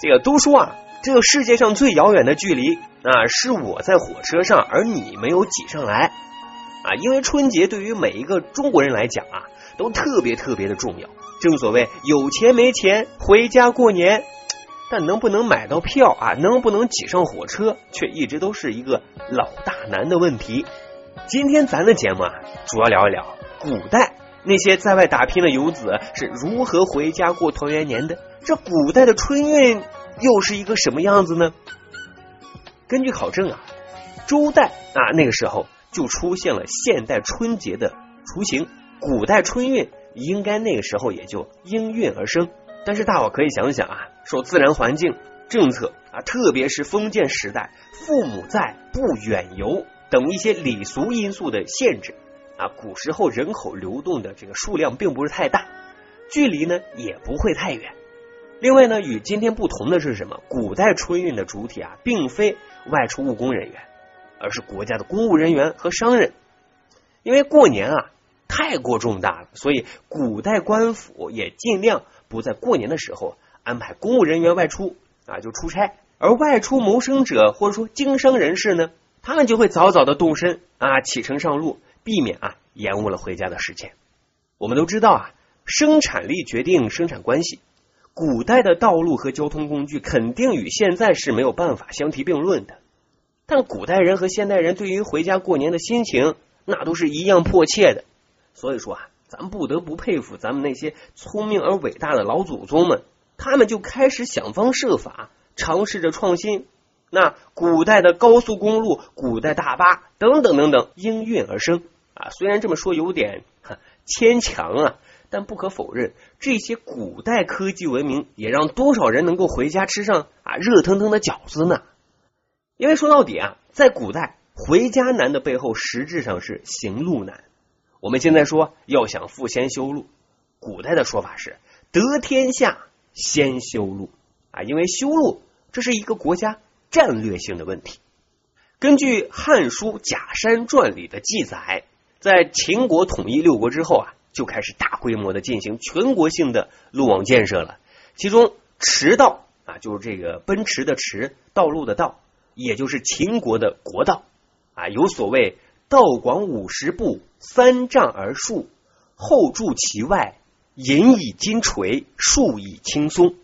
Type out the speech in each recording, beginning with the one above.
这个都说啊，这个世界上最遥远的距离啊，是我在火车上，而你没有挤上来啊。因为春节对于每一个中国人来讲啊，都特别特别的重要。正所谓有钱没钱回家过年，但能不能买到票啊，能不能挤上火车，却一直都是一个老大难的问题。今天咱的节目啊，主要聊一聊古代那些在外打拼的游子是如何回家过团圆年的。这古代的春运又是一个什么样子呢？根据考证啊，周代啊那个时候就出现了现代春节的雏形，古代春运应该那个时候也就应运而生。但是大伙可以想想啊，受自然环境、政策啊，特别是封建时代，父母在不远游等一些礼俗因素的限制啊，古时候人口流动的这个数量并不是太大，距离呢也不会太远。另外呢，与今天不同的是什么？古代春运的主体啊，并非外出务工人员，而是国家的公务人员和商人。因为过年啊太过重大了，所以古代官府也尽量不在过年的时候安排公务人员外出啊，就出差。而外出谋生者或者说经商人士呢，他们就会早早的动身啊，启程上路，避免啊延误了回家的时间。我们都知道啊，生产力决定生产关系。古代的道路和交通工具肯定与现在是没有办法相提并论的，但古代人和现代人对于回家过年的心情，那都是一样迫切的。所以说啊，咱不得不佩服咱们那些聪明而伟大的老祖宗们，他们就开始想方设法尝试着创新。那古代的高速公路、古代大巴等等等等应运而生啊。虽然这么说有点牵强啊。但不可否认，这些古代科技文明也让多少人能够回家吃上啊热腾腾的饺子呢？因为说到底啊，在古代回家难的背后，实质上是行路难。我们现在说要想富先修路，古代的说法是得天下先修路啊，因为修路这是一个国家战略性的问题。根据《汉书·假山传》里的记载，在秦国统一六国之后啊。就开始大规模的进行全国性的路网建设了，其中驰道啊，就是这个奔驰的驰，道路的道，也就是秦国的国道啊，有所谓道广五十步，三丈而竖，后筑其外，引以金锤，树以青松。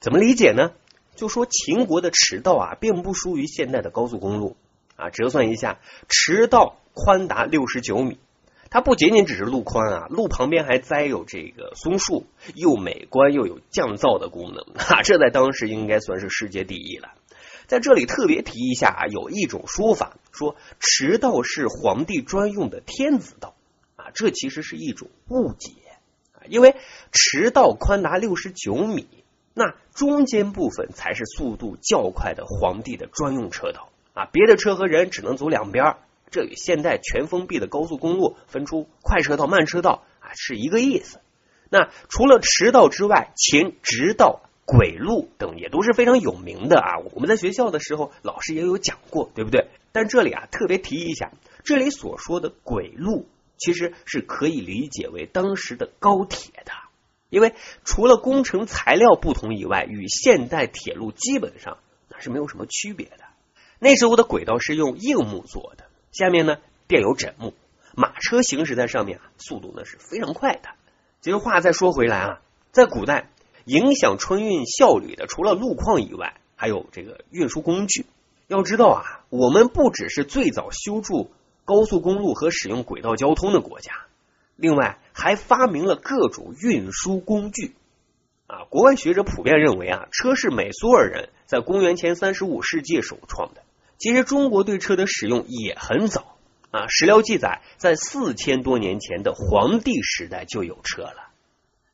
怎么理解呢？就说秦国的驰道啊，并不输于现代的高速公路啊，折算一下，驰道宽达六十九米。它不仅仅只是路宽啊，路旁边还栽有这个松树，又美观又有降噪的功能 啊，这在当时应该算是世界第一了。在这里特别提一下啊，有一种说法说驰道是皇帝专用的天子道啊，这其实是一种误解啊，因为驰道宽达六十九米，那中间部分才是速度较快的皇帝的专用车道啊，别的车和人只能走两边。这与现代全封闭的高速公路分出快车道、慢车道啊是一个意思。那除了驰道之外，秦直道、轨路等也都是非常有名的啊。我们在学校的时候，老师也有讲过，对不对？但这里啊特别提一下，这里所说的轨路其实是可以理解为当时的高铁的，因为除了工程材料不同以外，与现代铁路基本上那是没有什么区别的。那时候的轨道是用硬木做的。下面呢垫有枕木，马车行驶在上面啊，速度呢是非常快的。其实话再说回来啊，在古代影响春运效率的，除了路况以外，还有这个运输工具。要知道啊，我们不只是最早修筑高速公路和使用轨道交通的国家，另外还发明了各种运输工具啊。国外学者普遍认为啊，车是美苏尔人在公元前三十五世纪首创的。其实中国对车的使用也很早啊，史料记载，在四千多年前的黄帝时代就有车了。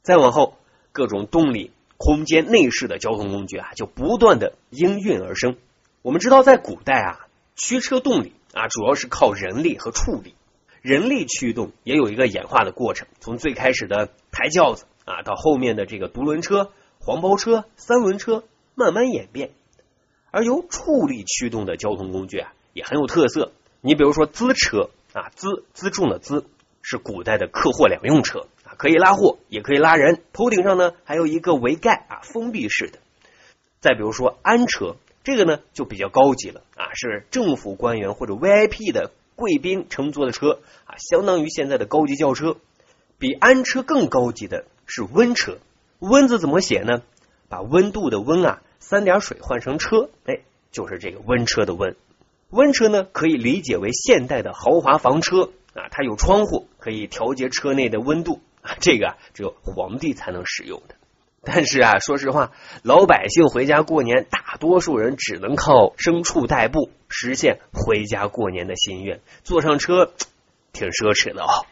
再往后，各种动力、空间、内饰的交通工具啊，就不断的应运而生。我们知道，在古代啊，驱车动力啊，主要是靠人力和畜力。人力驱动也有一个演化的过程，从最开始的抬轿子啊，到后面的这个独轮车、黄包车、三轮车，慢慢演变。而由畜力驱动的交通工具啊，也很有特色。你比如说辎车啊，辎辎重的辎是古代的客货两用车啊，可以拉货，也可以拉人。头顶上呢还有一个围盖啊，封闭式的。再比如说安车，这个呢就比较高级了啊，是政府官员或者 VIP 的贵宾乘坐的车啊，相当于现在的高级轿车。比安车更高级的是温车，温字怎么写呢？把温度的温啊，三点水换成车，哎，就是这个温车的温。温车呢，可以理解为现代的豪华房车啊，它有窗户，可以调节车内的温度啊，这个只有皇帝才能使用的。但是啊，说实话，老百姓回家过年，大多数人只能靠牲畜代步实现回家过年的心愿，坐上车挺奢侈的哦。